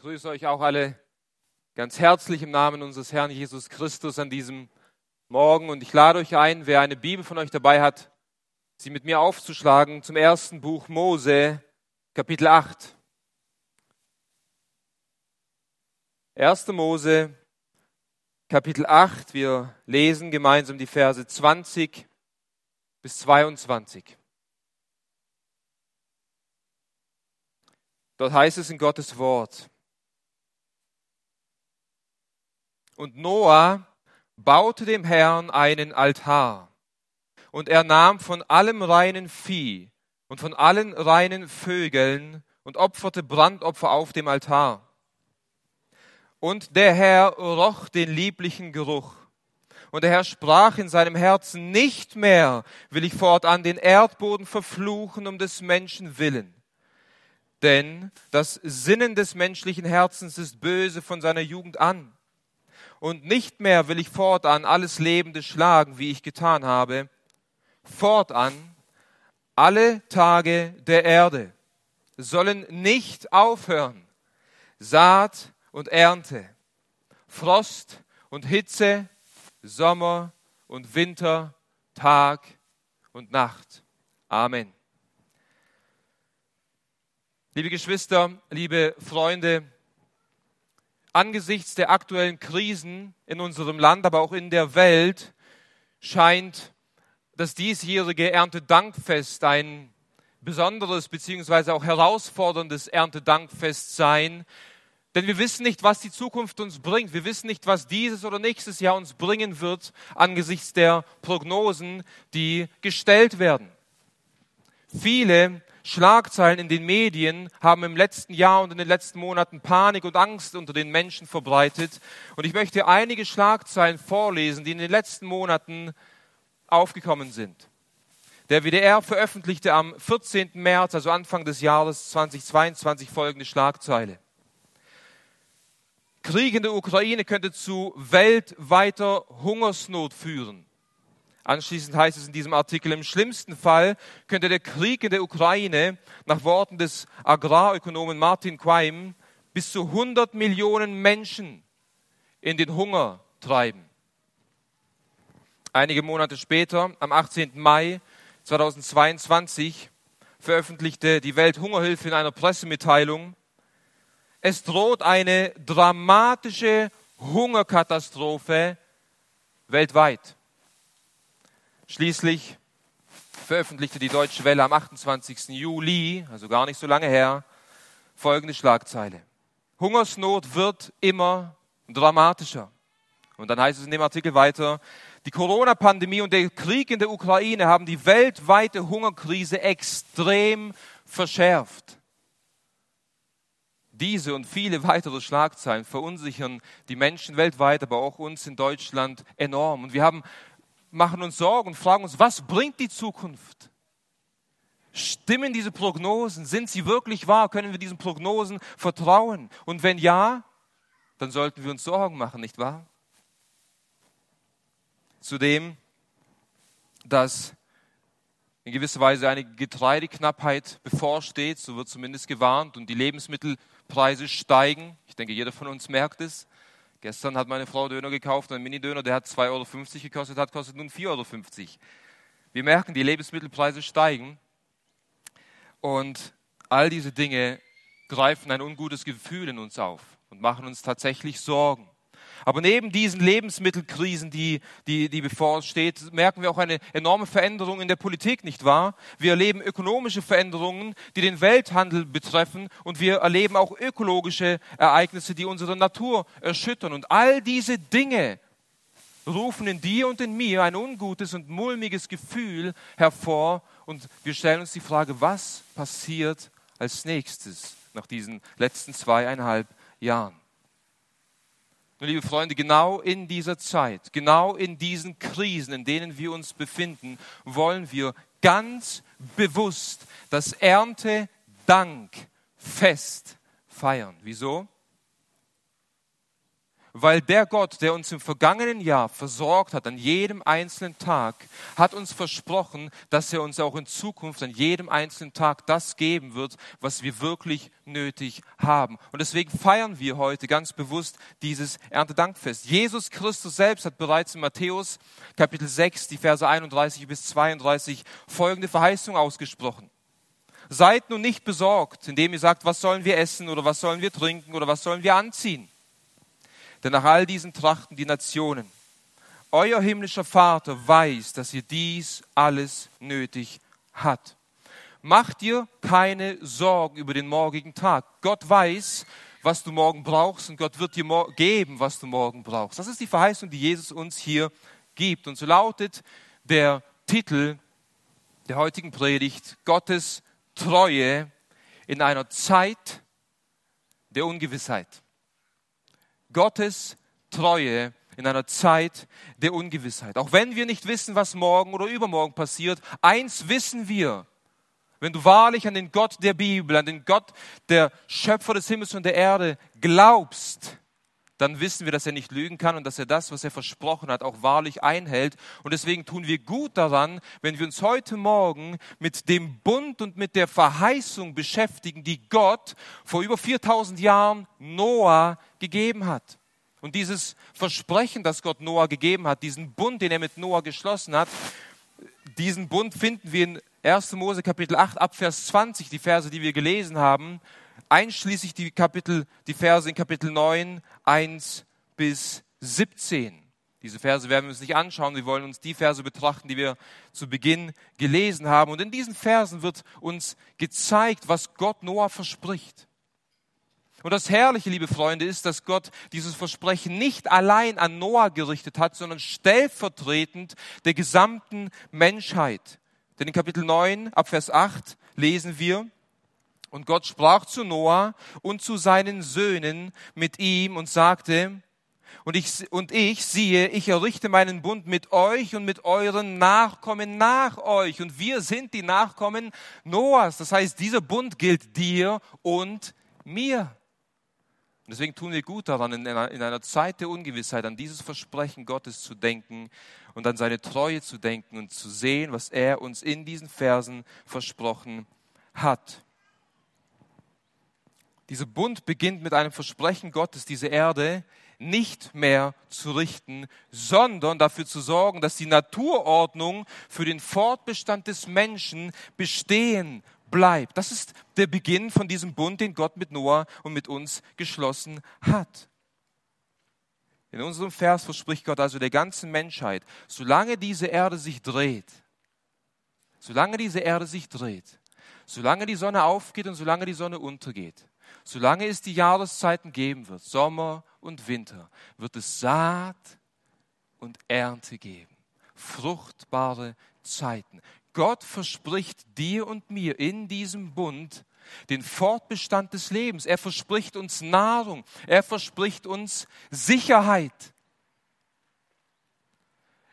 grüße euch auch alle ganz herzlich im Namen unseres Herrn Jesus Christus an diesem Morgen und ich lade euch ein, wer eine Bibel von euch dabei hat, sie mit mir aufzuschlagen zum ersten Buch Mose, Kapitel 8. 1. Mose, Kapitel 8. Wir lesen gemeinsam die Verse 20 bis 22. Dort heißt es in Gottes Wort. Und Noah baute dem Herrn einen Altar. Und er nahm von allem reinen Vieh und von allen reinen Vögeln und opferte Brandopfer auf dem Altar. Und der Herr roch den lieblichen Geruch. Und der Herr sprach in seinem Herzen, nicht mehr will ich fortan den Erdboden verfluchen um des Menschen willen. Denn das Sinnen des menschlichen Herzens ist böse von seiner Jugend an und nicht mehr will ich fortan alles Lebende schlagen, wie ich getan habe. Fortan alle Tage der Erde sollen nicht aufhören. Saat und Ernte, Frost und Hitze, Sommer und Winter, Tag und Nacht. Amen. Liebe Geschwister, liebe Freunde, angesichts der aktuellen Krisen in unserem Land, aber auch in der Welt, scheint das diesjährige Erntedankfest ein besonderes beziehungsweise auch herausforderndes Erntedankfest sein. Denn wir wissen nicht, was die Zukunft uns bringt. Wir wissen nicht, was dieses oder nächstes Jahr uns bringen wird angesichts der Prognosen, die gestellt werden. Viele Schlagzeilen in den Medien haben im letzten Jahr und in den letzten Monaten Panik und Angst unter den Menschen verbreitet. Und ich möchte einige Schlagzeilen vorlesen, die in den letzten Monaten aufgekommen sind. Der WDR veröffentlichte am 14. März, also Anfang des Jahres 2022, folgende Schlagzeile. Krieg in der Ukraine könnte zu weltweiter Hungersnot führen. Anschließend heißt es in diesem Artikel, im schlimmsten Fall könnte der Krieg in der Ukraine nach Worten des Agrarökonomen Martin Quaim bis zu 100 Millionen Menschen in den Hunger treiben. Einige Monate später, am 18. Mai 2022, veröffentlichte die Welthungerhilfe in einer Pressemitteilung, es droht eine dramatische Hungerkatastrophe weltweit. Schließlich veröffentlichte die Deutsche Welle am 28. Juli, also gar nicht so lange her, folgende Schlagzeile. Hungersnot wird immer dramatischer. Und dann heißt es in dem Artikel weiter, die Corona-Pandemie und der Krieg in der Ukraine haben die weltweite Hungerkrise extrem verschärft. Diese und viele weitere Schlagzeilen verunsichern die Menschen weltweit, aber auch uns in Deutschland enorm. Und wir haben machen uns Sorgen und fragen uns, was bringt die Zukunft? Stimmen diese Prognosen? Sind sie wirklich wahr? Können wir diesen Prognosen vertrauen? Und wenn ja, dann sollten wir uns Sorgen machen, nicht wahr? Zudem, dass in gewisser Weise eine Getreideknappheit bevorsteht, so wird zumindest gewarnt, und die Lebensmittelpreise steigen. Ich denke, jeder von uns merkt es. Gestern hat meine Frau Döner gekauft, einen Mini-Döner, der hat 2,50 Euro gekostet, hat kostet nun 4,50 Euro. Wir merken, die Lebensmittelpreise steigen und all diese Dinge greifen ein ungutes Gefühl in uns auf und machen uns tatsächlich Sorgen. Aber neben diesen Lebensmittelkrisen, die, die, die bevorsteht, merken wir auch eine enorme Veränderung in der Politik, nicht wahr? Wir erleben ökonomische Veränderungen, die den Welthandel betreffen und wir erleben auch ökologische Ereignisse, die unsere Natur erschüttern. Und all diese Dinge rufen in dir und in mir ein ungutes und mulmiges Gefühl hervor und wir stellen uns die Frage, was passiert als nächstes nach diesen letzten zweieinhalb Jahren? Liebe Freunde, genau in dieser Zeit, genau in diesen Krisen, in denen wir uns befinden, wollen wir ganz bewusst das Erntedankfest feiern. Wieso? Weil der Gott, der uns im vergangenen Jahr versorgt hat, an jedem einzelnen Tag, hat uns versprochen, dass er uns auch in Zukunft an jedem einzelnen Tag das geben wird, was wir wirklich nötig haben. Und deswegen feiern wir heute ganz bewusst dieses Erntedankfest. Jesus Christus selbst hat bereits in Matthäus Kapitel 6, die Verse 31 bis 32 folgende Verheißung ausgesprochen. Seid nun nicht besorgt, indem ihr sagt, was sollen wir essen oder was sollen wir trinken oder was sollen wir anziehen denn nach all diesen trachten die Nationen. Euer himmlischer Vater weiß, dass ihr dies alles nötig habt. Macht dir keine Sorgen über den morgigen Tag. Gott weiß, was du morgen brauchst und Gott wird dir geben, was du morgen brauchst. Das ist die Verheißung, die Jesus uns hier gibt. Und so lautet der Titel der heutigen Predigt Gottes Treue in einer Zeit der Ungewissheit. Gottes Treue in einer Zeit der Ungewissheit. Auch wenn wir nicht wissen, was morgen oder übermorgen passiert, eins wissen wir. Wenn du wahrlich an den Gott der Bibel, an den Gott der Schöpfer des Himmels und der Erde glaubst, dann wissen wir, dass er nicht lügen kann und dass er das, was er versprochen hat, auch wahrlich einhält. Und deswegen tun wir gut daran, wenn wir uns heute Morgen mit dem Bund und mit der Verheißung beschäftigen, die Gott vor über 4000 Jahren Noah gegeben hat. Und dieses Versprechen, das Gott Noah gegeben hat, diesen Bund, den er mit Noah geschlossen hat, diesen Bund finden wir in 1. Mose Kapitel 8 ab Vers 20, die Verse, die wir gelesen haben einschließlich die Kapitel, die Verse in Kapitel 9, 1 bis 17. Diese Verse werden wir uns nicht anschauen. Wir wollen uns die Verse betrachten, die wir zu Beginn gelesen haben. Und in diesen Versen wird uns gezeigt, was Gott Noah verspricht. Und das Herrliche, liebe Freunde, ist, dass Gott dieses Versprechen nicht allein an Noah gerichtet hat, sondern stellvertretend der gesamten Menschheit. Denn in Kapitel 9 ab Vers 8 lesen wir, und Gott sprach zu Noah und zu seinen Söhnen mit ihm und sagte, und ich, und ich siehe, ich errichte meinen Bund mit euch und mit euren Nachkommen nach euch. Und wir sind die Nachkommen Noahs. Das heißt, dieser Bund gilt dir und mir. Und deswegen tun wir gut daran, in einer, in einer Zeit der Ungewissheit an dieses Versprechen Gottes zu denken und an seine Treue zu denken und zu sehen, was er uns in diesen Versen versprochen hat. Dieser Bund beginnt mit einem Versprechen Gottes, diese Erde nicht mehr zu richten, sondern dafür zu sorgen, dass die Naturordnung für den Fortbestand des Menschen bestehen bleibt. Das ist der Beginn von diesem Bund, den Gott mit Noah und mit uns geschlossen hat. In unserem Vers verspricht Gott also der ganzen Menschheit, solange diese Erde sich dreht, solange diese Erde sich dreht, solange die Sonne aufgeht und solange die Sonne untergeht, solange es die Jahreszeiten geben wird, Sommer und Winter, wird es Saat und Ernte geben. Fruchtbare Zeiten. Gott verspricht dir und mir in diesem Bund den Fortbestand des Lebens. Er verspricht uns Nahrung. Er verspricht uns Sicherheit.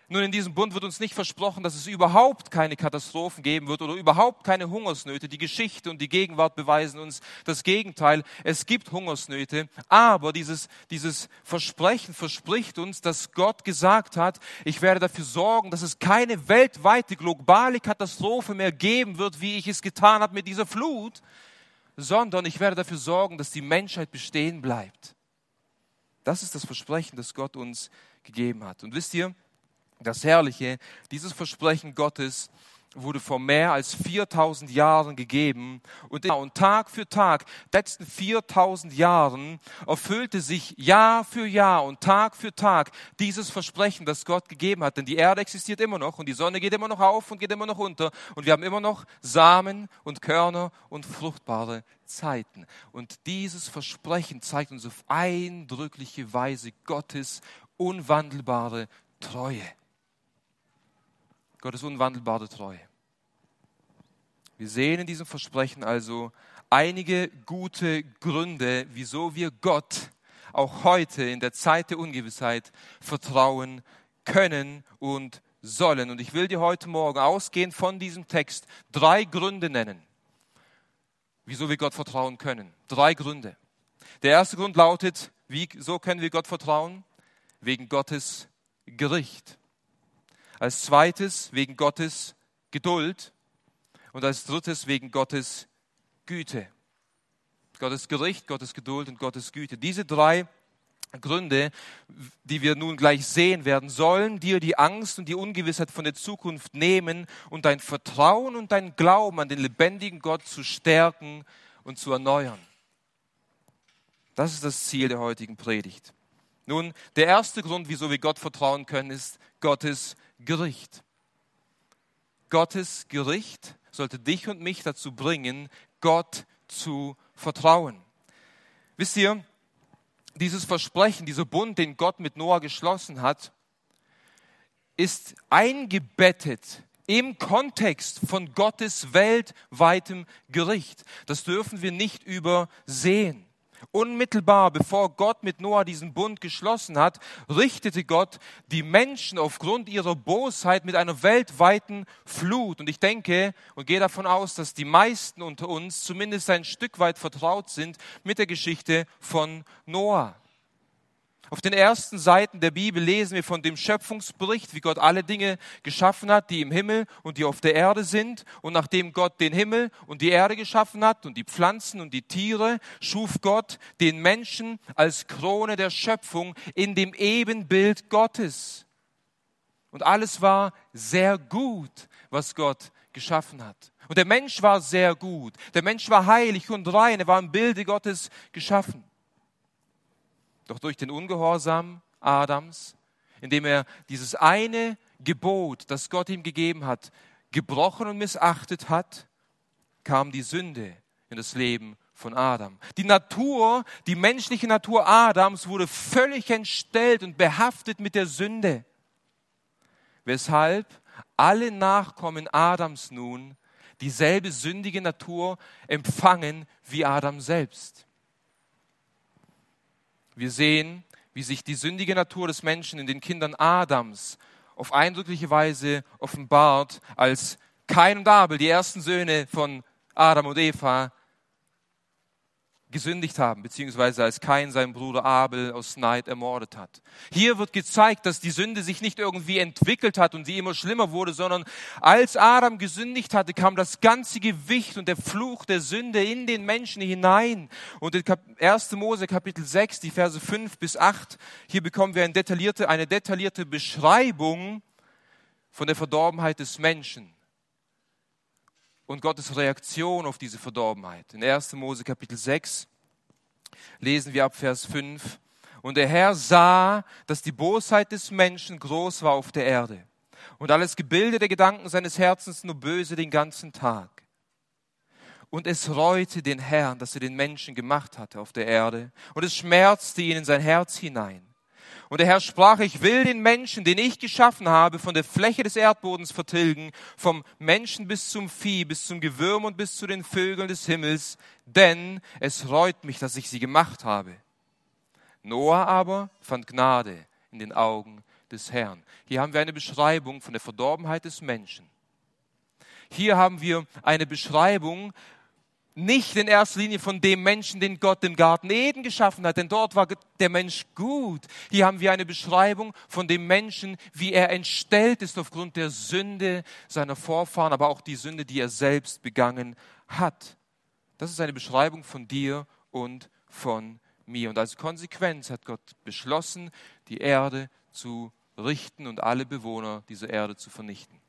Nun, in diesem Bund wird uns nicht versprochen, dass es überhaupt keine Katastrophen geben wird oder überhaupt keine Hungersnöte. Die Geschichte und die Gegenwart beweisen uns das Gegenteil. Es gibt Hungersnöte, aber dieses, dieses Versprechen verspricht uns, dass Gott gesagt hat, ich werde dafür sorgen, dass es keine weltweite globale Katastrophe mehr geben wird, wie ich es getan habe mit dieser Flut, sondern ich werde dafür sorgen, dass die Menschheit bestehen bleibt. Das ist das Versprechen, das Gott uns gegeben hat. Und wisst ihr, das Herrliche, dieses Versprechen Gottes wurde vor mehr als 4000 Jahren gegeben und, Tag für Tag, letzten 4000 Jahren erfüllte sich Jahr für Jahr und Tag für Tag dieses Versprechen, das Gott gegeben hat. Denn die Erde existiert immer noch und die Sonne geht immer noch auf und geht immer noch unter und wir haben immer noch Samen und Körner und fruchtbare Zeiten. Und dieses Versprechen zeigt uns auf eindrückliche Weise Gottes unwandelbare Treue. Gottes unwandelbare Treue. Wir sehen in diesem Versprechen also einige gute Gründe, wieso wir Gott auch heute in der Zeit der Ungewissheit vertrauen können und sollen. Und ich will dir heute Morgen ausgehend von diesem Text drei Gründe nennen, wieso wir Gott vertrauen können. Drei Gründe. Der erste Grund lautet, Wie, so können wir Gott vertrauen? Wegen Gottes Gericht. Als zweites wegen Gottes Geduld. Und als drittes wegen Gottes Güte. Gottes Gericht, Gottes Geduld und Gottes Güte. Diese drei Gründe, die wir nun gleich sehen werden, sollen dir die Angst und die Ungewissheit von der Zukunft nehmen und dein Vertrauen und dein Glauben an den lebendigen Gott zu stärken und zu erneuern. Das ist das Ziel der heutigen Predigt. Nun, der erste Grund, wieso wir Gott vertrauen können, ist Gottes Gericht. Gottes Gericht sollte dich und mich dazu bringen, Gott zu vertrauen. Wisst ihr, dieses Versprechen, dieser Bund, den Gott mit Noah geschlossen hat, ist eingebettet im Kontext von Gottes weltweitem Gericht. Das dürfen wir nicht übersehen. Unmittelbar bevor Gott mit Noah diesen Bund geschlossen hat, richtete Gott die Menschen aufgrund ihrer Bosheit mit einer weltweiten Flut. Und ich denke und gehe davon aus, dass die meisten unter uns zumindest ein Stück weit vertraut sind mit der Geschichte von Noah. Auf den ersten Seiten der Bibel lesen wir von dem Schöpfungsbericht, wie Gott alle Dinge geschaffen hat, die im Himmel und die auf der Erde sind. Und nachdem Gott den Himmel und die Erde geschaffen hat und die Pflanzen und die Tiere, schuf Gott den Menschen als Krone der Schöpfung in dem Ebenbild Gottes. Und alles war sehr gut, was Gott geschaffen hat. Und der Mensch war sehr gut. Der Mensch war heilig und rein. Er war im Bilde Gottes geschaffen. Doch durch den Ungehorsam Adams, indem er dieses eine Gebot, das Gott ihm gegeben hat, gebrochen und missachtet hat, kam die Sünde in das Leben von Adam. Die Natur, die menschliche Natur Adams wurde völlig entstellt und behaftet mit der Sünde, weshalb alle Nachkommen Adams nun dieselbe sündige Natur empfangen wie Adam selbst. Wir sehen, wie sich die sündige Natur des Menschen in den Kindern Adams auf eindrückliche Weise offenbart, als Kain und Abel, die ersten Söhne von Adam und Eva, gesündigt haben, beziehungsweise als Kain seinen Bruder Abel aus Neid ermordet hat. Hier wird gezeigt, dass die Sünde sich nicht irgendwie entwickelt hat und sie immer schlimmer wurde, sondern als Adam gesündigt hatte, kam das ganze Gewicht und der Fluch der Sünde in den Menschen hinein. Und in 1. Mose Kapitel 6, die Verse 5 bis 8, hier bekommen wir eine detaillierte, eine detaillierte Beschreibung von der Verdorbenheit des Menschen und Gottes Reaktion auf diese Verdorbenheit. In 1. Mose Kapitel 6 lesen wir ab Vers 5. Und der Herr sah, dass die Bosheit des Menschen groß war auf der Erde und alles Gebilde der Gedanken seines Herzens nur böse den ganzen Tag. Und es reute den Herrn, dass er den Menschen gemacht hatte auf der Erde, und es schmerzte ihn in sein Herz hinein. Und der Herr sprach, ich will den Menschen, den ich geschaffen habe, von der Fläche des Erdbodens vertilgen, vom Menschen bis zum Vieh, bis zum Gewürm und bis zu den Vögeln des Himmels, denn es reut mich, dass ich sie gemacht habe. Noah aber fand Gnade in den Augen des Herrn. Hier haben wir eine Beschreibung von der Verdorbenheit des Menschen. Hier haben wir eine Beschreibung nicht in erster Linie von dem Menschen, den Gott im Garten Eden geschaffen hat, denn dort war der Mensch gut. Hier haben wir eine Beschreibung von dem Menschen, wie er entstellt ist aufgrund der Sünde seiner Vorfahren, aber auch die Sünde, die er selbst begangen hat. Das ist eine Beschreibung von dir und von mir. Und als Konsequenz hat Gott beschlossen, die Erde zu richten und alle Bewohner dieser Erde zu vernichten.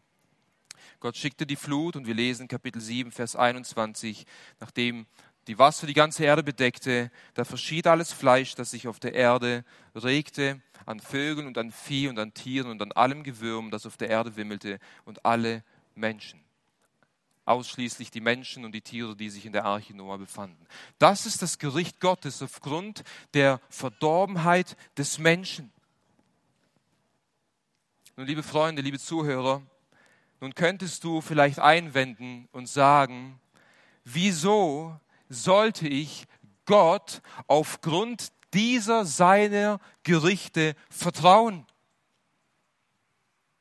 Gott schickte die Flut und wir lesen Kapitel 7, Vers 21, nachdem die Wasser die ganze Erde bedeckte, da verschied alles Fleisch, das sich auf der Erde regte, an Vögeln und an Vieh und an Tieren und an allem Gewürm, das auf der Erde wimmelte und alle Menschen. Ausschließlich die Menschen und die Tiere, die sich in der Arche Noah befanden. Das ist das Gericht Gottes aufgrund der Verdorbenheit des Menschen. Nun, liebe Freunde, liebe Zuhörer, nun könntest du vielleicht einwenden und sagen, wieso sollte ich Gott aufgrund dieser seiner Gerichte vertrauen?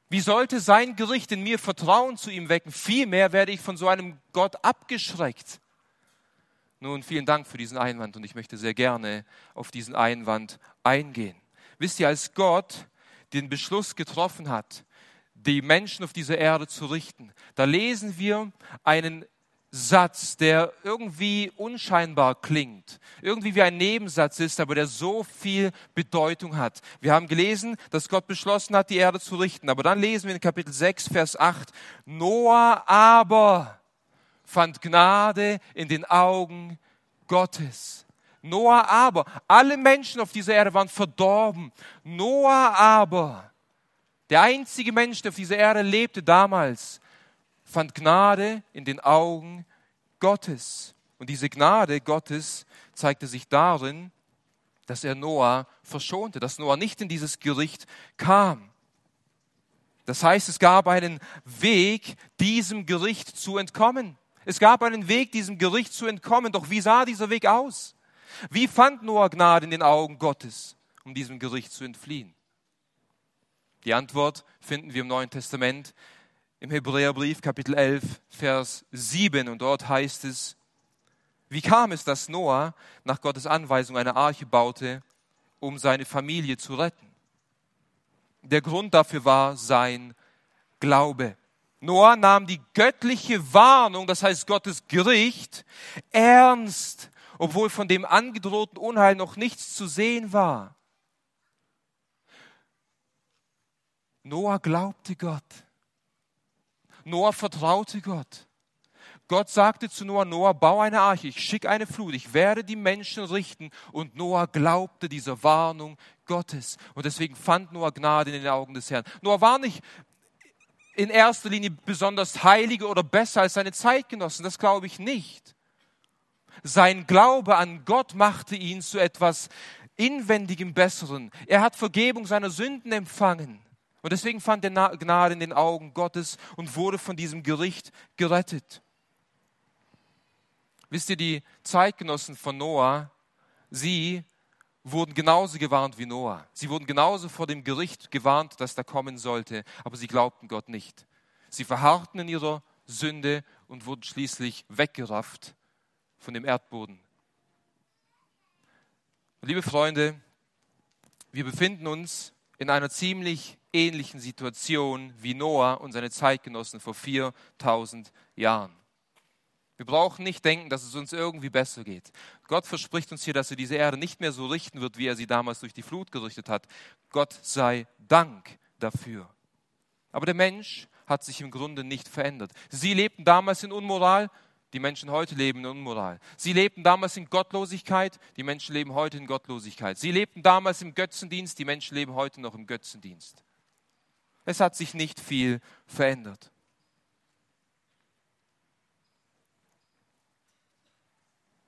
Wie sollte sein Gericht in mir Vertrauen zu ihm wecken? Vielmehr werde ich von so einem Gott abgeschreckt. Nun, vielen Dank für diesen Einwand und ich möchte sehr gerne auf diesen Einwand eingehen. Wisst ihr, als Gott den Beschluss getroffen hat, die Menschen auf dieser Erde zu richten, da lesen wir einen Satz, der irgendwie unscheinbar klingt, irgendwie wie ein Nebensatz ist, aber der so viel Bedeutung hat. Wir haben gelesen, dass Gott beschlossen hat, die Erde zu richten, aber dann lesen wir in Kapitel 6, Vers 8, Noah aber fand Gnade in den Augen Gottes. Noah aber, alle Menschen auf dieser Erde waren verdorben. Noah aber, der einzige Mensch, der auf dieser Erde lebte damals, fand Gnade in den Augen Gottes. Und diese Gnade Gottes zeigte sich darin, dass er Noah verschonte, dass Noah nicht in dieses Gericht kam. Das heißt, es gab einen Weg, diesem Gericht zu entkommen. Es gab einen Weg, diesem Gericht zu entkommen. Doch wie sah dieser Weg aus? Wie fand Noah Gnade in den Augen Gottes, um diesem Gericht zu entfliehen? Die Antwort finden wir im Neuen Testament im Hebräerbrief Kapitel 11, Vers 7. Und dort heißt es, wie kam es, dass Noah nach Gottes Anweisung eine Arche baute, um seine Familie zu retten? Der Grund dafür war sein Glaube. Noah nahm die göttliche Warnung, das heißt Gottes Gericht, ernst, obwohl von dem angedrohten Unheil noch nichts zu sehen war. Noah glaubte Gott. Noah vertraute Gott. Gott sagte zu Noah, Noah, bau eine Arche, ich schicke eine Flut, ich werde die Menschen richten. Und Noah glaubte dieser Warnung Gottes. Und deswegen fand Noah Gnade in den Augen des Herrn. Noah war nicht in erster Linie besonders heiliger oder besser als seine Zeitgenossen, das glaube ich nicht. Sein Glaube an Gott machte ihn zu etwas inwendigem Besseren. Er hat Vergebung seiner Sünden empfangen. Und deswegen fand er Gnade in den Augen Gottes und wurde von diesem Gericht gerettet. Wisst ihr, die Zeitgenossen von Noah, sie wurden genauso gewarnt wie Noah. Sie wurden genauso vor dem Gericht gewarnt, das da kommen sollte, aber sie glaubten Gott nicht. Sie verharrten in ihrer Sünde und wurden schließlich weggerafft von dem Erdboden. Liebe Freunde, wir befinden uns in einer ziemlich ähnlichen Situation wie Noah und seine Zeitgenossen vor 4000 Jahren. Wir brauchen nicht denken, dass es uns irgendwie besser geht. Gott verspricht uns hier, dass er diese Erde nicht mehr so richten wird, wie er sie damals durch die Flut gerichtet hat. Gott sei Dank dafür. Aber der Mensch hat sich im Grunde nicht verändert. Sie lebten damals in Unmoral, die Menschen heute leben in Unmoral. Sie lebten damals in Gottlosigkeit, die Menschen leben heute in Gottlosigkeit. Sie lebten damals im Götzendienst, die Menschen leben heute noch im Götzendienst. Es hat sich nicht viel verändert.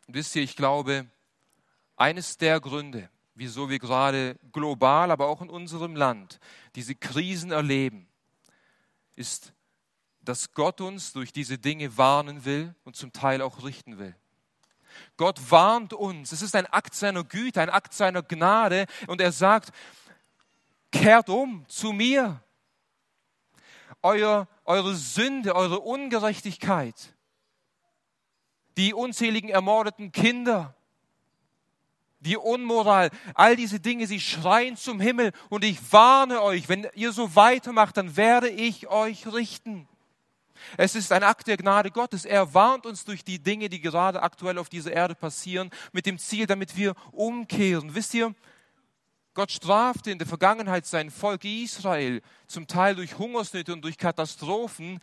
Und wisst ihr, ich glaube, eines der Gründe, wieso wir gerade global, aber auch in unserem Land diese Krisen erleben, ist dass Gott uns durch diese Dinge warnen will und zum Teil auch richten will. Gott warnt uns. Es ist ein Akt seiner Güte, ein Akt seiner Gnade. Und er sagt, kehrt um zu mir. Euer, eure Sünde, eure Ungerechtigkeit, die unzähligen ermordeten Kinder, die Unmoral, all diese Dinge, sie schreien zum Himmel. Und ich warne euch, wenn ihr so weitermacht, dann werde ich euch richten. Es ist ein Akt der Gnade Gottes. Er warnt uns durch die Dinge, die gerade aktuell auf dieser Erde passieren, mit dem Ziel, damit wir umkehren. Wisst ihr, Gott strafte in der Vergangenheit sein Volk Israel, zum Teil durch Hungersnöte und durch Katastrophen.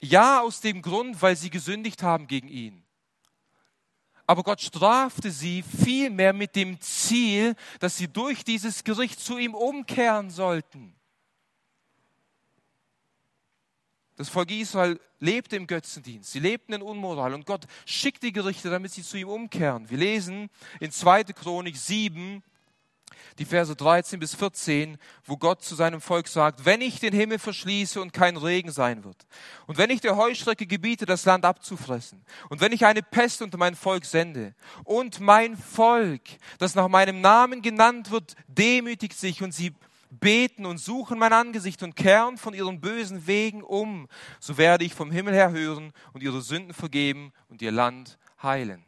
Ja, aus dem Grund, weil sie gesündigt haben gegen ihn. Aber Gott strafte sie vielmehr mit dem Ziel, dass sie durch dieses Gericht zu ihm umkehren sollten. Das Volk Israel lebte im Götzendienst. Sie lebten in Unmoral und Gott schickt die Gerichte, damit sie zu ihm umkehren. Wir lesen in 2. Chronik 7, die Verse 13 bis 14, wo Gott zu seinem Volk sagt, wenn ich den Himmel verschließe und kein Regen sein wird, und wenn ich der Heuschrecke gebiete, das Land abzufressen, und wenn ich eine Pest unter mein Volk sende, und mein Volk, das nach meinem Namen genannt wird, demütigt sich und sie beten und suchen mein Angesicht und kehren von ihren bösen Wegen um, so werde ich vom Himmel her hören und ihre Sünden vergeben und ihr Land heilen.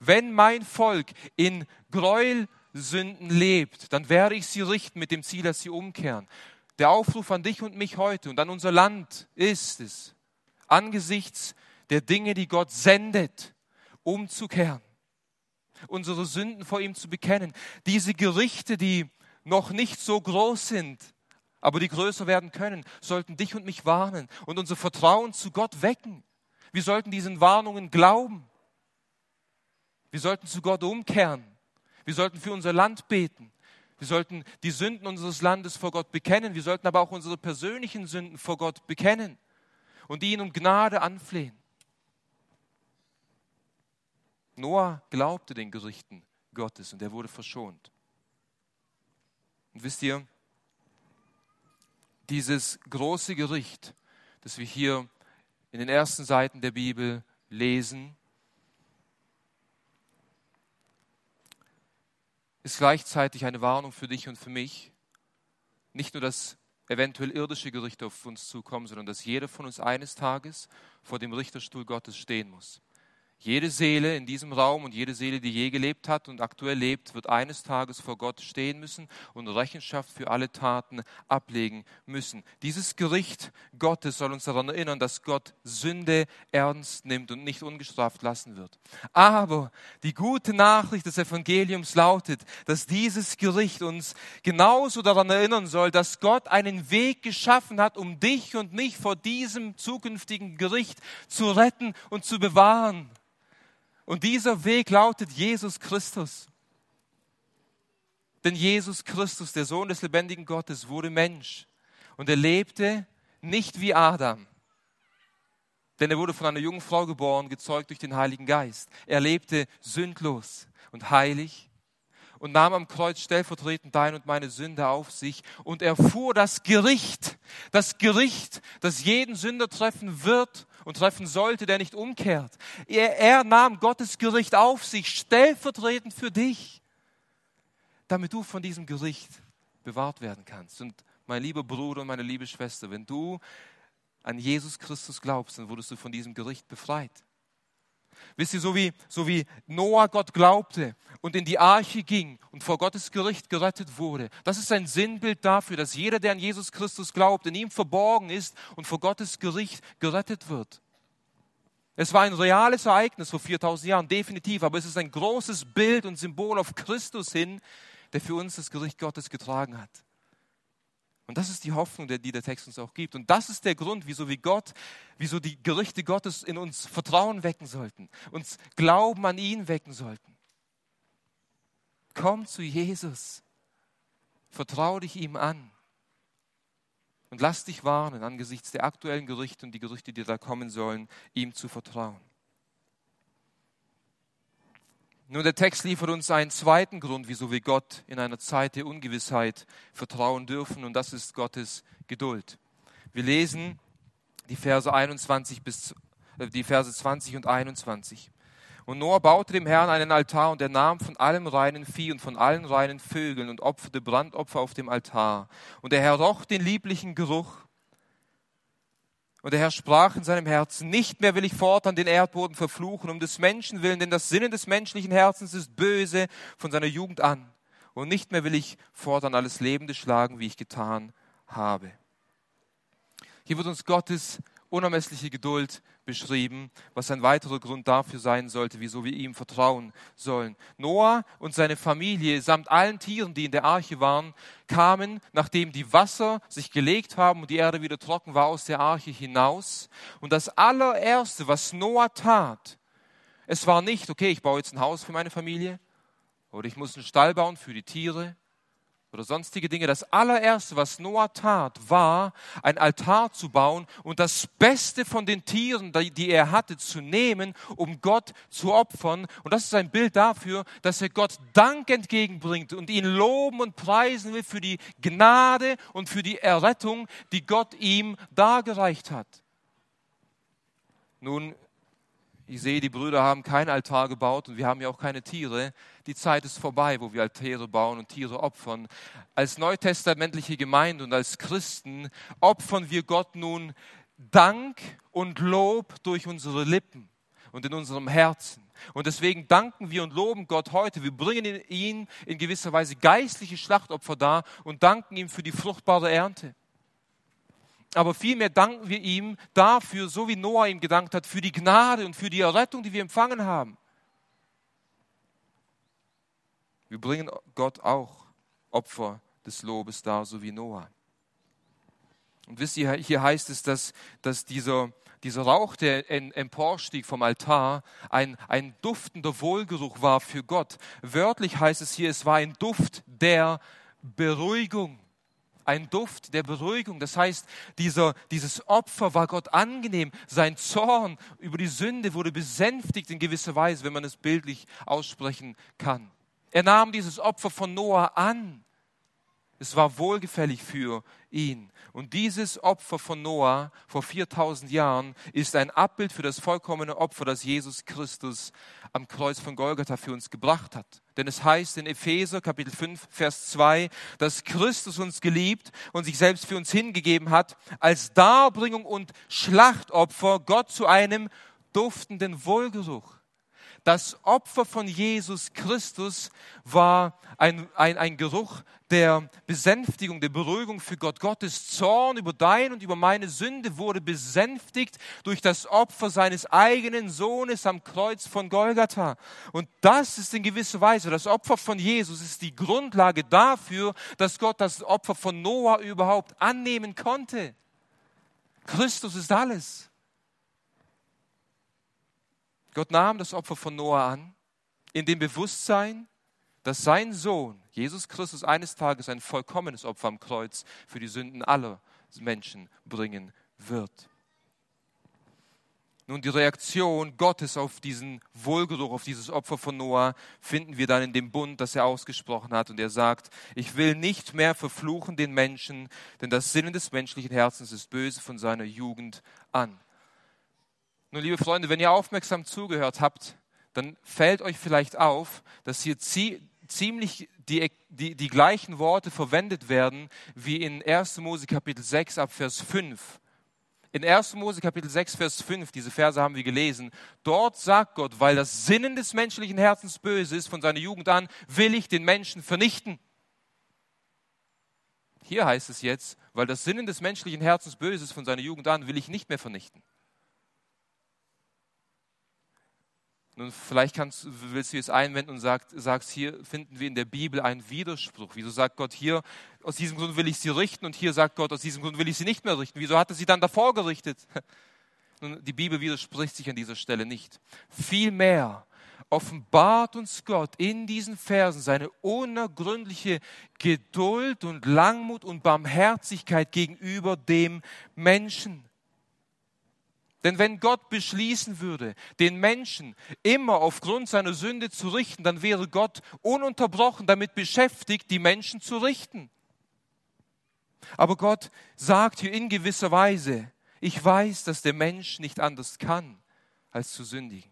Wenn mein Volk in Gräuelsünden lebt, dann werde ich sie richten mit dem Ziel, dass sie umkehren. Der Aufruf an dich und mich heute und an unser Land ist es, angesichts der Dinge, die Gott sendet, umzukehren, unsere Sünden vor ihm zu bekennen. Diese Gerichte, die noch nicht so groß sind, aber die größer werden können, sollten dich und mich warnen und unser Vertrauen zu Gott wecken. Wir sollten diesen Warnungen glauben. Wir sollten zu Gott umkehren. Wir sollten für unser Land beten. Wir sollten die Sünden unseres Landes vor Gott bekennen. Wir sollten aber auch unsere persönlichen Sünden vor Gott bekennen und ihn um Gnade anflehen. Noah glaubte den Gerichten Gottes und er wurde verschont. Und wisst ihr, dieses große Gericht, das wir hier in den ersten Seiten der Bibel lesen, ist gleichzeitig eine Warnung für dich und für mich. Nicht nur, dass eventuell irdische Gerichte auf uns zukommen, sondern dass jeder von uns eines Tages vor dem Richterstuhl Gottes stehen muss. Jede Seele in diesem Raum und jede Seele, die je gelebt hat und aktuell lebt, wird eines Tages vor Gott stehen müssen und Rechenschaft für alle Taten ablegen müssen. Dieses Gericht Gottes soll uns daran erinnern, dass Gott Sünde ernst nimmt und nicht ungestraft lassen wird. Aber die gute Nachricht des Evangeliums lautet, dass dieses Gericht uns genauso daran erinnern soll, dass Gott einen Weg geschaffen hat, um dich und mich vor diesem zukünftigen Gericht zu retten und zu bewahren. Und dieser Weg lautet Jesus Christus. Denn Jesus Christus, der Sohn des lebendigen Gottes, wurde Mensch. Und er lebte nicht wie Adam. Denn er wurde von einer jungen Frau geboren, gezeugt durch den Heiligen Geist. Er lebte sündlos und heilig und nahm am Kreuz stellvertretend dein und meine Sünde auf sich und erfuhr das Gericht, das Gericht, das jeden Sünder treffen wird und treffen sollte, der nicht umkehrt. Er, er nahm Gottes Gericht auf sich, stellvertretend für dich, damit du von diesem Gericht bewahrt werden kannst. Und mein lieber Bruder und meine liebe Schwester, wenn du an Jesus Christus glaubst, dann wurdest du von diesem Gericht befreit. Wisst ihr, so wie, so wie Noah Gott glaubte und in die Arche ging und vor Gottes Gericht gerettet wurde, das ist ein Sinnbild dafür, dass jeder, der an Jesus Christus glaubt, in ihm verborgen ist und vor Gottes Gericht gerettet wird. Es war ein reales Ereignis vor 4000 Jahren, definitiv, aber es ist ein großes Bild und Symbol auf Christus hin, der für uns das Gericht Gottes getragen hat. Und das ist die Hoffnung, die der Text uns auch gibt. Und das ist der Grund, wieso wie Gott, wieso die Gerichte Gottes in uns Vertrauen wecken sollten, uns Glauben an ihn wecken sollten. Komm zu Jesus, vertraue dich ihm an und lass dich warnen angesichts der aktuellen Gerichte und die Gerichte, die da kommen sollen, ihm zu vertrauen. Nun, der Text liefert uns einen zweiten Grund, wieso wir Gott in einer Zeit der Ungewissheit vertrauen dürfen, und das ist Gottes Geduld. Wir lesen die Verse 21 bis äh, die Verse 20 und 21. Und Noah baute dem Herrn einen Altar und er nahm von allem reinen Vieh und von allen reinen Vögeln und opferte Brandopfer auf dem Altar. Und der Herr roch den lieblichen Geruch und der Herr sprach in seinem Herzen, nicht mehr will ich fortan den Erdboden verfluchen, um des Menschen willen, denn das Sinnen des menschlichen Herzens ist böse von seiner Jugend an. Und nicht mehr will ich fortan alles Lebende schlagen, wie ich getan habe. Hier wird uns Gottes unermessliche Geduld beschrieben, was ein weiterer Grund dafür sein sollte, wieso wir ihm vertrauen sollen. Noah und seine Familie samt allen Tieren, die in der Arche waren, kamen, nachdem die Wasser sich gelegt haben und die Erde wieder trocken war, aus der Arche hinaus. Und das allererste, was Noah tat, es war nicht, okay, ich baue jetzt ein Haus für meine Familie oder ich muss einen Stall bauen für die Tiere oder sonstige Dinge. Das allererste, was Noah tat, war, ein Altar zu bauen und das Beste von den Tieren, die er hatte, zu nehmen, um Gott zu opfern. Und das ist ein Bild dafür, dass er Gott Dank entgegenbringt und ihn loben und preisen will für die Gnade und für die Errettung, die Gott ihm dargereicht hat. Nun, Ich sehe, die Brüder haben keinen Altar gebaut und wir haben ja auch keine Tiere. Die Zeit ist vorbei, wo wir Altäre bauen und Tiere opfern. Als neutestamentliche Gemeinde und als Christen opfern wir Gott nun Dank und Lob durch unsere Lippen und in unserem Herzen. Und deswegen danken wir und loben Gott heute. Wir bringen ihn in gewisser Weise geistliche Schlachtopfer dar und danken ihm für die fruchtbare Ernte. Aber vielmehr danken wir ihm dafür, so wie Noah ihm gedankt hat, für die Gnade und für die Errettung, die wir empfangen haben. Wir bringen Gott auch Opfer des Lobes dar, so wie Noah. Und wisst ihr, hier heißt es, dass, dass dieser, dieser Rauch, der emporstieg vom Altar, ein, ein duftender Wohlgeruch war für Gott. Wörtlich heißt es hier, es war ein Duft der Beruhigung. Ein Duft der Beruhigung. Das heißt, dieser, dieses Opfer war Gott angenehm. Sein Zorn über die Sünde wurde besänftigt in gewisser Weise, wenn man es bildlich aussprechen kann. Er nahm dieses Opfer von Noah an. Es war wohlgefällig für ihn. Und dieses Opfer von Noah vor 4000 Jahren ist ein Abbild für das vollkommene Opfer, das Jesus Christus am Kreuz von Golgatha für uns gebracht hat. Denn es heißt in Epheser Kapitel 5, Vers 2, dass Christus uns geliebt und sich selbst für uns hingegeben hat, als Darbringung und Schlachtopfer Gott zu einem duftenden Wohlgeruch. Das Opfer von Jesus Christus war ein, ein, ein Geruch der Besänftigung, der Beruhigung für Gott. Gottes Zorn über dein und über meine Sünde wurde besänftigt durch das Opfer seines eigenen Sohnes am Kreuz von Golgatha. Und das ist in gewisser Weise, das Opfer von Jesus ist die Grundlage dafür, dass Gott das Opfer von Noah überhaupt annehmen konnte. Christus ist alles. Gott nahm das Opfer von Noah an, in dem Bewusstsein, dass sein Sohn, Jesus Christus, eines Tages ein vollkommenes Opfer am Kreuz für die Sünden aller Menschen bringen wird. Nun, die Reaktion Gottes auf diesen Wohlgeruch, auf dieses Opfer von Noah, finden wir dann in dem Bund, das er ausgesprochen hat. Und er sagt, ich will nicht mehr verfluchen den Menschen, denn das Sinnen des menschlichen Herzens ist böse von seiner Jugend an. Nun, liebe Freunde, wenn ihr aufmerksam zugehört habt, dann fällt euch vielleicht auf, dass hier ziemlich die, die, die gleichen Worte verwendet werden wie in 1. Mose Kapitel 6 ab Vers 5. In 1. Mose Kapitel 6, Vers 5, diese Verse haben wir gelesen, dort sagt Gott, weil das Sinnen des menschlichen Herzens böse ist, von seiner Jugend an, will ich den Menschen vernichten. Hier heißt es jetzt, weil das Sinnen des menschlichen Herzens böse ist, von seiner Jugend an, will ich nicht mehr vernichten. Nun, vielleicht kannst, willst du jetzt einwenden und sagst, sagst, hier finden wir in der Bibel einen Widerspruch. Wieso sagt Gott hier, aus diesem Grund will ich sie richten und hier sagt Gott, aus diesem Grund will ich sie nicht mehr richten? Wieso hat er sie dann davor gerichtet? Nun, die Bibel widerspricht sich an dieser Stelle nicht. Vielmehr offenbart uns Gott in diesen Versen seine unergründliche Geduld und Langmut und Barmherzigkeit gegenüber dem Menschen. Denn wenn Gott beschließen würde, den Menschen immer aufgrund seiner Sünde zu richten, dann wäre Gott ununterbrochen damit beschäftigt, die Menschen zu richten. Aber Gott sagt hier in gewisser Weise, ich weiß, dass der Mensch nicht anders kann, als zu sündigen.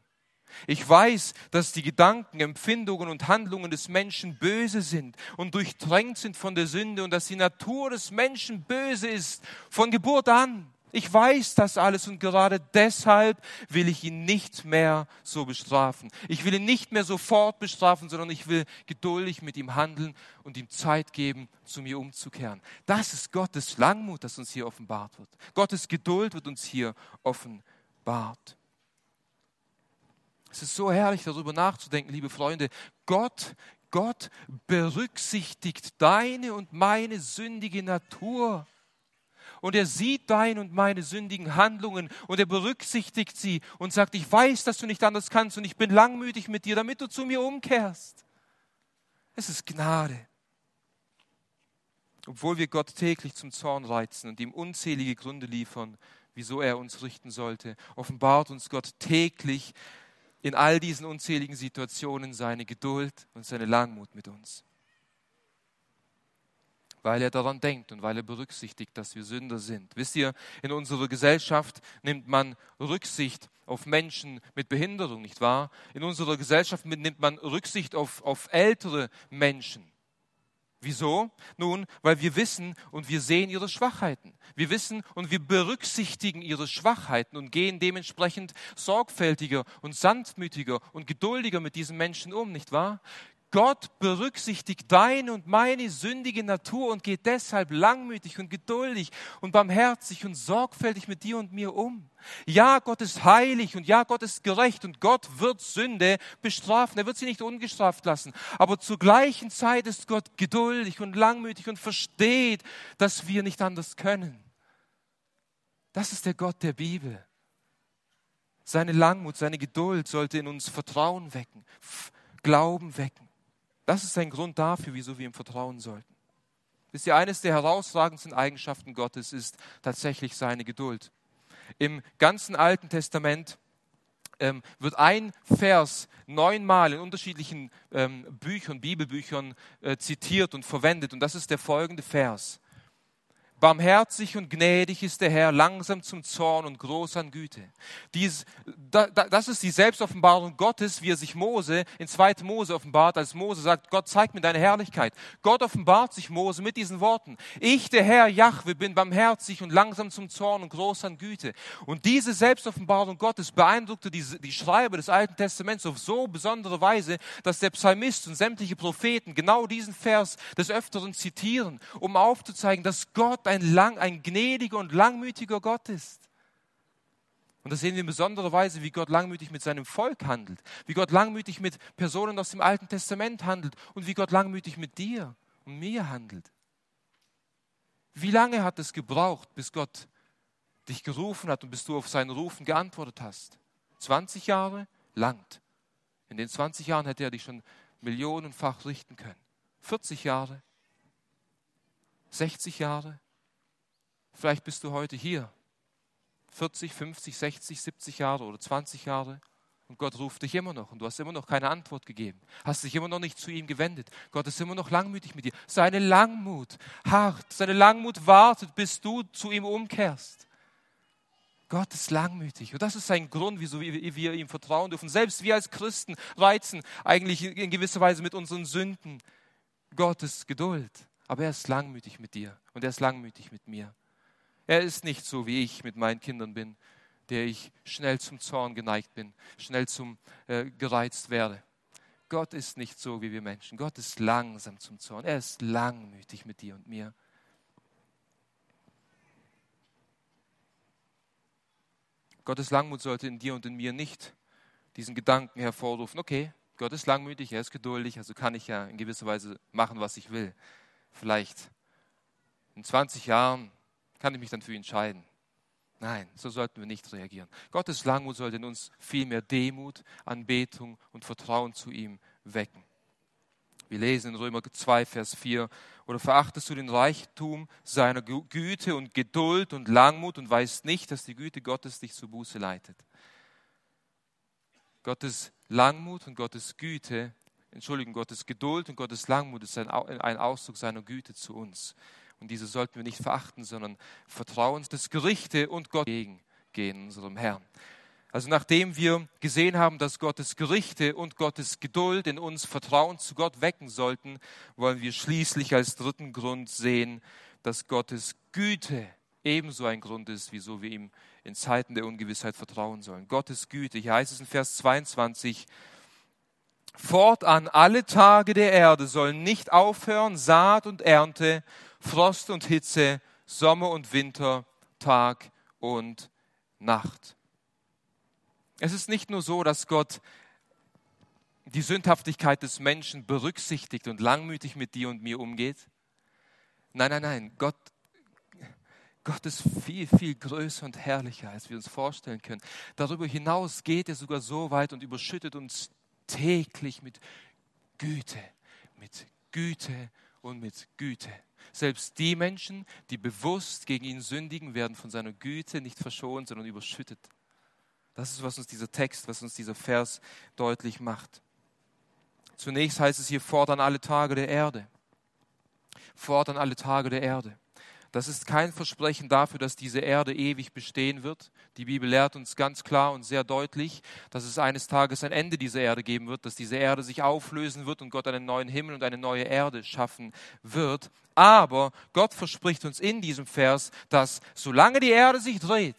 Ich weiß, dass die Gedanken, Empfindungen und Handlungen des Menschen böse sind und durchdrängt sind von der Sünde und dass die Natur des Menschen böse ist von Geburt an. Ich weiß das alles und gerade deshalb will ich ihn nicht mehr so bestrafen. Ich will ihn nicht mehr sofort bestrafen, sondern ich will geduldig mit ihm handeln und ihm Zeit geben, zu mir umzukehren. Das ist Gottes Langmut, das uns hier offenbart wird. Gottes Geduld wird uns hier offenbart. Es ist so herrlich, darüber nachzudenken, liebe Freunde. Gott, Gott berücksichtigt deine und meine sündige Natur und er sieht deine und meine sündigen Handlungen und er berücksichtigt sie und sagt, ich weiß, dass du nicht anders kannst und ich bin langmütig mit dir, damit du zu mir umkehrst. Es ist Gnade. Obwohl wir Gott täglich zum Zorn reizen und ihm unzählige Gründe liefern, wieso er uns richten sollte, offenbart uns Gott täglich in all diesen unzähligen Situationen seine Geduld und seine Langmut mit uns. Weil er daran denkt und weil er berücksichtigt, dass wir Sünder sind. Wisst ihr, in unserer Gesellschaft nimmt man Rücksicht auf Menschen mit Behinderung, nicht wahr? In unserer Gesellschaft nimmt man Rücksicht auf, auf ältere Menschen. Wieso? Nun, weil wir wissen und wir sehen ihre Schwachheiten. Wir wissen und wir berücksichtigen ihre Schwachheiten und gehen dementsprechend sorgfältiger und sanftmütiger und geduldiger mit diesen Menschen um, nicht wahr? Gott berücksichtigt deine und meine sündige Natur und geht deshalb langmütig und geduldig und barmherzig und sorgfältig mit dir und mir um. Ja, Gott ist heilig und ja, Gott ist gerecht und Gott wird Sünde bestrafen. Er wird sie nicht ungestraft lassen. Aber zur gleichen Zeit ist Gott geduldig und langmütig und versteht, dass wir nicht anders können. Das ist der Gott der Bibel. Seine Langmut, seine Geduld sollte in uns Vertrauen wecken, Glauben wecken. Das ist ein Grund dafür, wieso wir ihm vertrauen sollten. Wisst ihr, eines der herausragendsten Eigenschaften Gottes ist tatsächlich seine Geduld. Im ganzen Alten Testament ähm, wird ein Vers neunmal in unterschiedlichen ähm, Büchern, Bibelbüchern äh, zitiert und verwendet. Und das ist der folgende Vers. Barmherzig und gnädig ist der Herr, langsam zum Zorn und groß an Güte. Dies, da, das ist die Selbstoffenbarung Gottes, wie er sich Mose in 2. Mose offenbart, als Mose sagt, Gott zeigt mir deine Herrlichkeit. Gott offenbart sich Mose mit diesen Worten. Ich, der Herr Jahwe, bin barmherzig und langsam zum Zorn und groß an Güte. Und diese Selbstoffenbarung Gottes beeindruckte die, die Schreiber des Alten Testaments auf so besondere Weise, dass der Psalmist und sämtliche Propheten genau diesen Vers des Öfteren zitieren, um aufzuzeigen, dass Gott ein, lang, ein gnädiger und langmütiger Gott ist. Und das sehen wir in besonderer Weise, wie Gott langmütig mit seinem Volk handelt, wie Gott langmütig mit Personen aus dem Alten Testament handelt und wie Gott langmütig mit dir und mir handelt. Wie lange hat es gebraucht, bis Gott dich gerufen hat und bis du auf seinen Rufen geantwortet hast? 20 Jahre? Langt. In den 20 Jahren hätte er dich schon millionenfach richten können. 40 Jahre? 60 Jahre? Vielleicht bist du heute hier, 40, 50, 60, 70 Jahre oder 20 Jahre und Gott ruft dich immer noch und du hast immer noch keine Antwort gegeben, hast dich immer noch nicht zu ihm gewendet. Gott ist immer noch langmütig mit dir. Seine Langmut hart, seine Langmut wartet, bis du zu ihm umkehrst. Gott ist langmütig. Und das ist ein Grund, wieso wir ihm vertrauen dürfen. Selbst wir als Christen reizen eigentlich in gewisser Weise mit unseren Sünden Gottes Geduld. Aber er ist langmütig mit dir und er ist langmütig mit mir. Er ist nicht so, wie ich mit meinen Kindern bin, der ich schnell zum Zorn geneigt bin, schnell zum äh, gereizt werde. Gott ist nicht so wie wir Menschen. Gott ist langsam zum Zorn. Er ist langmütig mit dir und mir. Gottes Langmut sollte in dir und in mir nicht diesen Gedanken hervorrufen, okay, Gott ist langmütig, er ist geduldig, also kann ich ja in gewisser Weise machen, was ich will. Vielleicht in 20 Jahren kann ich mich dann für ihn entscheiden. Nein, so sollten wir nicht reagieren. Gottes Langmut sollte in uns vielmehr Demut, Anbetung und Vertrauen zu ihm wecken. Wir lesen in Römer 2, Vers 4, oder verachtest du den Reichtum seiner Güte und Geduld und Langmut und weißt nicht, dass die Güte Gottes dich zur Buße leitet. Gottes Langmut und Gottes Güte, Entschuldigung, Gottes Geduld und Gottes Langmut ist ein Ausdruck seiner Güte zu uns. Und diese sollten wir nicht verachten, sondern vertrauen, dass Gerichte und Gott gegen unserem Herrn. Also nachdem wir gesehen haben, dass Gottes Gerichte und Gottes Geduld in uns Vertrauen zu Gott wecken sollten, wollen wir schließlich als dritten Grund sehen, dass Gottes Güte ebenso ein Grund ist, wieso wir ihm in Zeiten der Ungewissheit vertrauen sollen. Gottes Güte, hier heißt es in Vers 22, Fortan alle Tage der Erde sollen nicht aufhören, Saat und Ernte, Frost und Hitze, Sommer und Winter, Tag und Nacht. Es ist nicht nur so, dass Gott die Sündhaftigkeit des Menschen berücksichtigt und langmütig mit dir und mir umgeht. Nein, nein, nein, Gott, Gott ist viel, viel größer und herrlicher, als wir uns vorstellen können. Darüber hinaus geht er sogar so weit und überschüttet uns täglich mit Güte, mit Güte und mit Güte. Selbst die Menschen, die bewusst gegen ihn sündigen, werden von seiner Güte nicht verschont, sondern überschüttet. Das ist, was uns dieser Text, was uns dieser Vers deutlich macht. Zunächst heißt es hier, fordern alle Tage der Erde. fort an alle Tage der Erde. Das ist kein Versprechen dafür, dass diese Erde ewig bestehen wird. Die Bibel lehrt uns ganz klar und sehr deutlich, dass es eines Tages ein Ende dieser Erde geben wird, dass diese Erde sich auflösen wird und Gott einen neuen Himmel und eine neue Erde schaffen wird. Aber Gott verspricht uns in diesem Vers, dass solange die Erde sich dreht,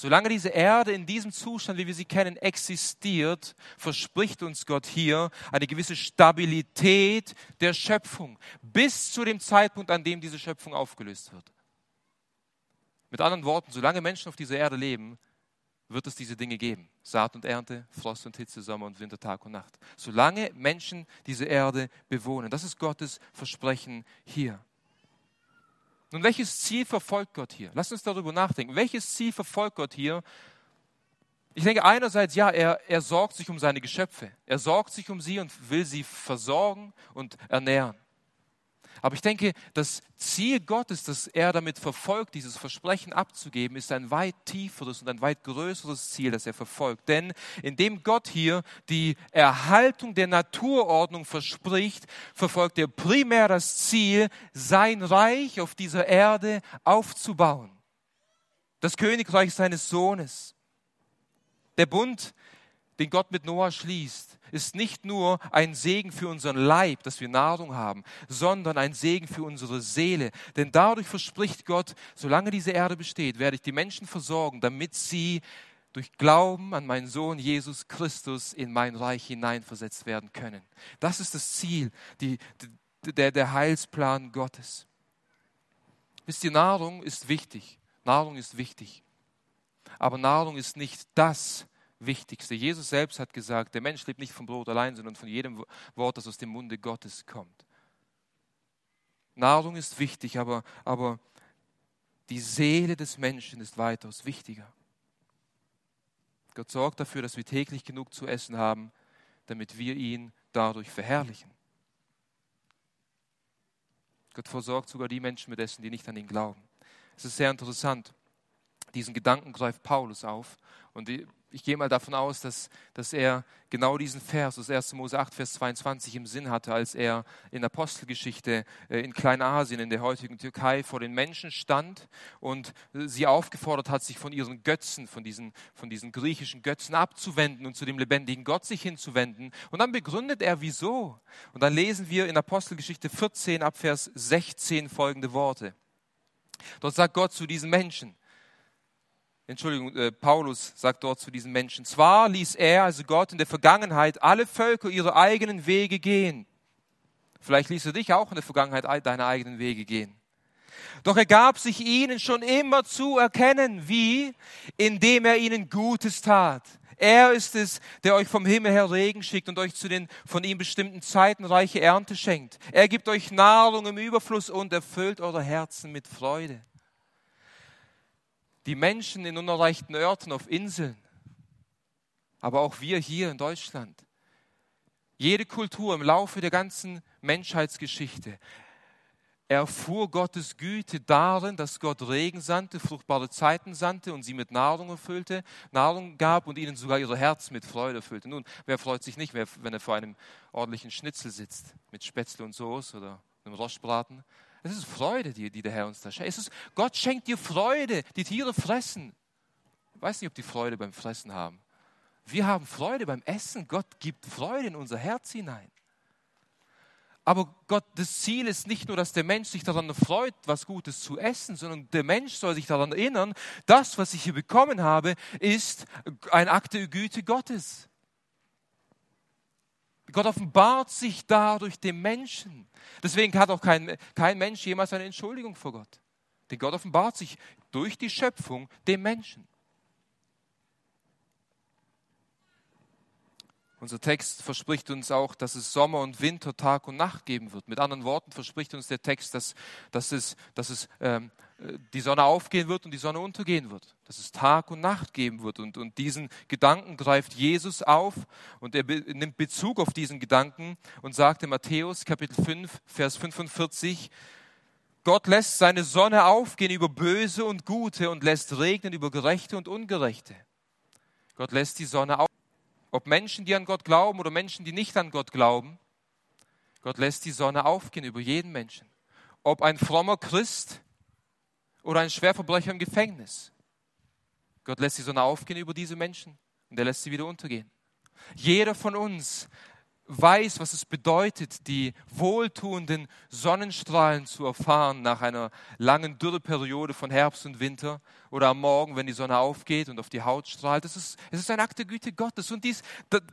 Solange diese Erde in diesem Zustand, wie wir sie kennen, existiert, verspricht uns Gott hier eine gewisse Stabilität der Schöpfung bis zu dem Zeitpunkt, an dem diese Schöpfung aufgelöst wird. Mit anderen Worten, solange Menschen auf dieser Erde leben, wird es diese Dinge geben. Saat und Ernte, Frost und Hitze, Sommer und Winter, Tag und Nacht. Solange Menschen diese Erde bewohnen. Das ist Gottes Versprechen hier. Nun, welches Ziel verfolgt Gott hier? Lass uns darüber nachdenken. Welches Ziel verfolgt Gott hier? Ich denke einerseits, ja, er, er sorgt sich um seine Geschöpfe. Er sorgt sich um sie und will sie versorgen und ernähren. Aber ich denke, das Ziel Gottes, das er damit verfolgt, dieses Versprechen abzugeben, ist ein weit tieferes und ein weit größeres Ziel, das er verfolgt. Denn indem Gott hier die Erhaltung der Naturordnung verspricht, verfolgt er primär das Ziel, sein Reich auf dieser Erde aufzubauen. Das Königreich seines Sohnes. Der Bund, den Gott mit Noah schließt, ist nicht nur ein Segen für unseren Leib, dass wir Nahrung haben, sondern ein Segen für unsere Seele. Denn dadurch verspricht Gott, solange diese Erde besteht, werde ich die Menschen versorgen, damit sie durch Glauben an meinen Sohn Jesus Christus in mein Reich hineinversetzt werden können. Das ist das Ziel, die, der, der Heilsplan Gottes. Wisst ihr, Nahrung ist wichtig. Nahrung ist wichtig. Aber Nahrung ist nicht das, Wichtigste. Jesus selbst hat gesagt, der Mensch lebt nicht vom Brot allein, sondern von jedem Wort, das aus dem Munde Gottes kommt. Nahrung ist wichtig, aber, aber die Seele des Menschen ist weitaus wichtiger. Gott sorgt dafür, dass wir täglich genug zu essen haben, damit wir ihn dadurch verherrlichen. Gott versorgt sogar die Menschen mit Essen, die nicht an ihn glauben. Es ist sehr interessant. Diesen Gedanken greift Paulus auf und ich gehe mal davon aus, dass, dass er genau diesen Vers aus 1. Mose 8, Vers 22 im Sinn hatte, als er in Apostelgeschichte äh, in Kleinasien, in der heutigen Türkei, vor den Menschen stand und sie aufgefordert hat, sich von ihren Götzen, von diesen, von diesen griechischen Götzen abzuwenden und zu dem lebendigen Gott sich hinzuwenden. Und dann begründet er, wieso. Und dann lesen wir in Apostelgeschichte 14 ab Vers 16 folgende Worte. Dort sagt Gott zu diesen Menschen, Entschuldigung, äh, Paulus sagt dort zu diesen Menschen, zwar ließ er, also Gott, in der Vergangenheit alle Völker ihre eigenen Wege gehen. Vielleicht ließ er dich auch in der Vergangenheit deine eigenen Wege gehen. Doch er gab sich ihnen schon immer zu erkennen, wie, indem er ihnen Gutes tat. Er ist es, der euch vom Himmel her Regen schickt und euch zu den von ihm bestimmten Zeiten reiche Ernte schenkt. Er gibt euch Nahrung im Überfluss und erfüllt eure Herzen mit Freude die Menschen in unerreichten Orten auf Inseln, aber auch wir hier in Deutschland. Jede Kultur im Laufe der ganzen Menschheitsgeschichte erfuhr Gottes Güte darin, dass Gott Regen sandte, fruchtbare Zeiten sandte und sie mit Nahrung erfüllte, Nahrung gab und ihnen sogar ihr Herz mit Freude erfüllte. Nun, wer freut sich nicht, wenn er vor einem ordentlichen Schnitzel sitzt mit Spätzle und Soße oder einem Rostbraten? Es ist Freude, die, die der Herr uns da schenkt. Es ist, Gott schenkt dir Freude. Die Tiere fressen. Ich weiß nicht, ob die Freude beim Fressen haben. Wir haben Freude beim Essen. Gott gibt Freude in unser Herz hinein. Aber Gott, das Ziel ist nicht nur, dass der Mensch sich daran freut, was Gutes zu essen, sondern der Mensch soll sich daran erinnern, das, was ich hier bekommen habe, ist ein Akt der Güte Gottes. Gott offenbart sich dadurch dem Menschen. Deswegen hat auch kein, kein Mensch jemals eine Entschuldigung vor Gott. Denn Gott offenbart sich durch die Schöpfung dem Menschen. Unser Text verspricht uns auch, dass es Sommer und Winter, Tag und Nacht geben wird. Mit anderen Worten verspricht uns der Text, dass, dass es, dass es ähm, die Sonne aufgehen wird und die Sonne untergehen wird, dass es Tag und Nacht geben wird. Und, und diesen Gedanken greift Jesus auf und er be nimmt Bezug auf diesen Gedanken und sagt in Matthäus Kapitel 5, Vers 45, Gott lässt seine Sonne aufgehen über Böse und Gute und lässt regnen über Gerechte und Ungerechte. Gott lässt die Sonne auf. Ob Menschen, die an Gott glauben oder Menschen, die nicht an Gott glauben, Gott lässt die Sonne aufgehen über jeden Menschen. Ob ein frommer Christ oder ein Schwerverbrecher im Gefängnis. Gott lässt die Sonne aufgehen über diese Menschen und er lässt sie wieder untergehen. Jeder von uns weiß, was es bedeutet, die wohltuenden Sonnenstrahlen zu erfahren nach einer langen Dürreperiode von Herbst und Winter oder am Morgen, wenn die Sonne aufgeht und auf die Haut strahlt. Das ist, es ist ein Akt der Güte Gottes. Und dies,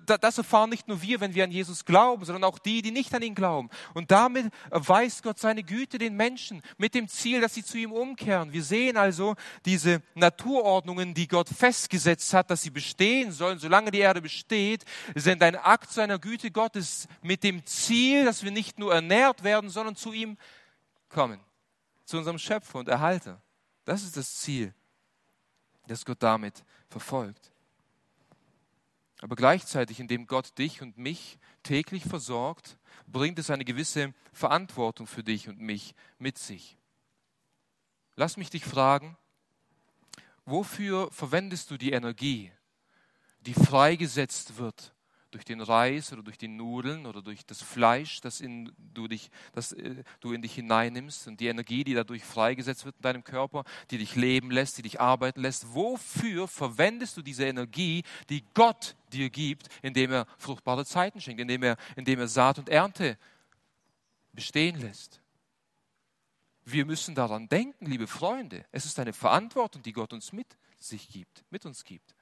das erfahren nicht nur wir, wenn wir an Jesus glauben, sondern auch die, die nicht an ihn glauben. Und damit erweist Gott seine Güte den Menschen mit dem Ziel, dass sie zu ihm umkehren. Wir sehen also diese Naturordnungen, die Gott festgesetzt hat, dass sie bestehen sollen, solange die Erde besteht, sind ein Akt seiner Güte Gottes mit dem Ziel, dass wir nicht nur ernährt werden, sondern zu ihm kommen. Zu unserem Schöpfer und Erhalter. Das ist das Ziel das Gott damit verfolgt. Aber gleichzeitig, indem Gott dich und mich täglich versorgt, bringt es eine gewisse Verantwortung für dich und mich mit sich. Lass mich dich fragen, wofür verwendest du die Energie, die freigesetzt wird durch den Reis oder durch die Nudeln oder durch das Fleisch, das, in, du, dich, das äh, du in dich hineinnimmst und die Energie, die dadurch freigesetzt wird in deinem Körper, die dich leben lässt, die dich arbeiten lässt. Wofür verwendest du diese Energie, die Gott dir gibt, indem er fruchtbare Zeiten schenkt, indem er, indem er Saat und Ernte bestehen lässt? Wir müssen daran denken, liebe Freunde. Es ist eine Verantwortung, die Gott uns mit sich gibt, mit uns gibt.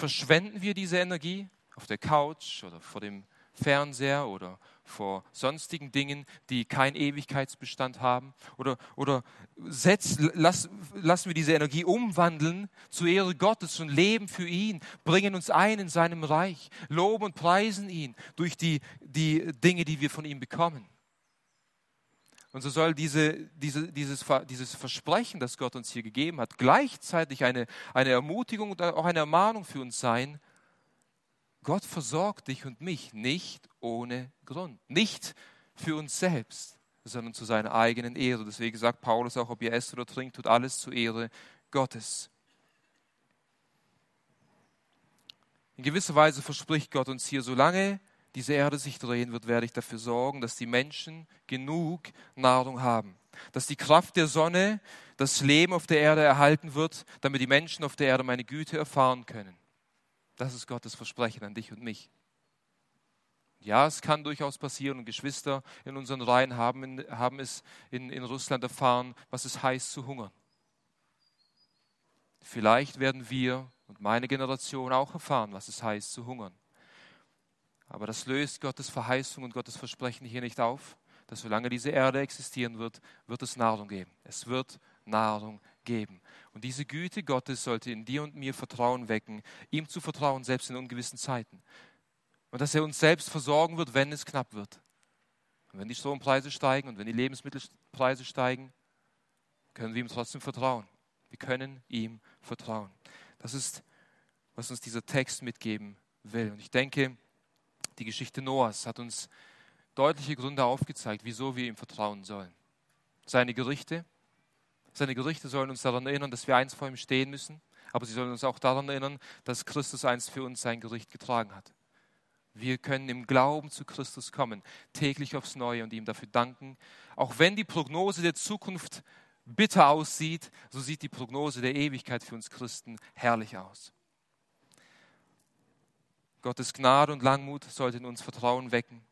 Verschwenden wir diese Energie auf der Couch oder vor dem Fernseher oder vor sonstigen Dingen, die keinen Ewigkeitsbestand haben? Oder, oder setz, lass, lassen wir diese Energie umwandeln zur Ehre Gottes und leben für ihn, bringen uns ein in seinem Reich, loben und preisen ihn durch die, die Dinge, die wir von ihm bekommen? Und so soll diese, diese, dieses, dieses Versprechen, das Gott uns hier gegeben hat, gleichzeitig eine, eine Ermutigung und auch eine Ermahnung für uns sein. Gott versorgt dich und mich nicht ohne Grund. Nicht für uns selbst, sondern zu seiner eigenen Ehre. Deswegen sagt Paulus auch, ob ihr esst oder trinkt, tut alles zur Ehre Gottes. In gewisser Weise verspricht Gott uns hier, solange diese Erde sich drehen wird, werde ich dafür sorgen, dass die Menschen genug Nahrung haben. Dass die Kraft der Sonne das Leben auf der Erde erhalten wird, damit die Menschen auf der Erde meine Güte erfahren können. Das ist Gottes Versprechen an dich und mich. Ja, es kann durchaus passieren und Geschwister in unseren Reihen haben, haben es in, in Russland erfahren, was es heißt zu hungern. Vielleicht werden wir und meine Generation auch erfahren, was es heißt zu hungern. Aber das löst Gottes Verheißung und Gottes Versprechen hier nicht auf, dass solange diese Erde existieren wird, wird es Nahrung geben. Es wird Nahrung geben. Und diese Güte Gottes sollte in dir und mir Vertrauen wecken, ihm zu vertrauen, selbst in ungewissen Zeiten. Und dass er uns selbst versorgen wird, wenn es knapp wird. Und wenn die Strompreise steigen und wenn die Lebensmittelpreise steigen, können wir ihm trotzdem vertrauen. Wir können ihm vertrauen. Das ist, was uns dieser Text mitgeben will. Und ich denke, die Geschichte Noahs hat uns deutliche Gründe aufgezeigt, wieso wir ihm vertrauen sollen. Seine Gerichte, seine Gerichte sollen uns daran erinnern, dass wir eins vor ihm stehen müssen, aber sie sollen uns auch daran erinnern, dass Christus einst für uns sein Gericht getragen hat. Wir können im Glauben zu Christus kommen, täglich aufs Neue und ihm dafür danken. Auch wenn die Prognose der Zukunft bitter aussieht, so sieht die Prognose der Ewigkeit für uns Christen herrlich aus. Gottes Gnade und Langmut sollte in uns Vertrauen wecken.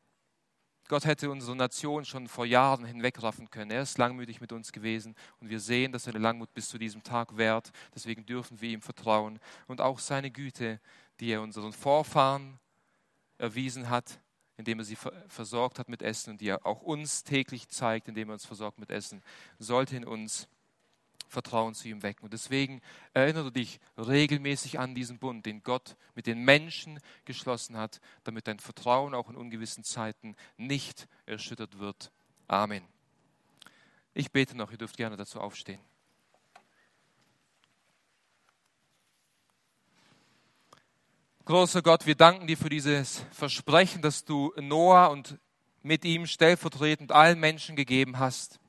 Gott hätte unsere Nation schon vor Jahren hinwegraffen können. Er ist langmütig mit uns gewesen und wir sehen, dass seine Langmut bis zu diesem Tag währt. Deswegen dürfen wir ihm vertrauen und auch seine Güte, die er unseren Vorfahren erwiesen hat, indem er sie versorgt hat mit Essen und die er auch uns täglich zeigt, indem er uns versorgt mit Essen, sollte in uns Vertrauen zu ihm wecken. Und deswegen erinnere dich regelmäßig an diesen Bund, den Gott mit den Menschen geschlossen hat, damit dein Vertrauen auch in ungewissen Zeiten nicht erschüttert wird. Amen. Ich bete noch, ihr dürft gerne dazu aufstehen. Großer Gott, wir danken dir für dieses Versprechen, das du Noah und mit ihm stellvertretend allen Menschen gegeben hast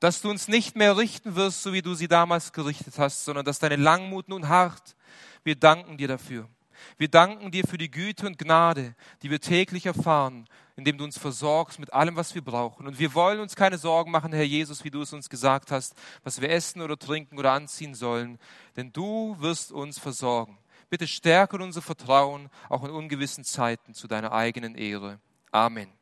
dass du uns nicht mehr richten wirst, so wie du sie damals gerichtet hast, sondern dass deine Langmut nun hart. Wir danken dir dafür. Wir danken dir für die Güte und Gnade, die wir täglich erfahren, indem du uns versorgst mit allem, was wir brauchen. Und wir wollen uns keine Sorgen machen, Herr Jesus, wie du es uns gesagt hast, was wir essen oder trinken oder anziehen sollen, denn du wirst uns versorgen. Bitte stärke unser Vertrauen auch in ungewissen Zeiten zu deiner eigenen Ehre. Amen.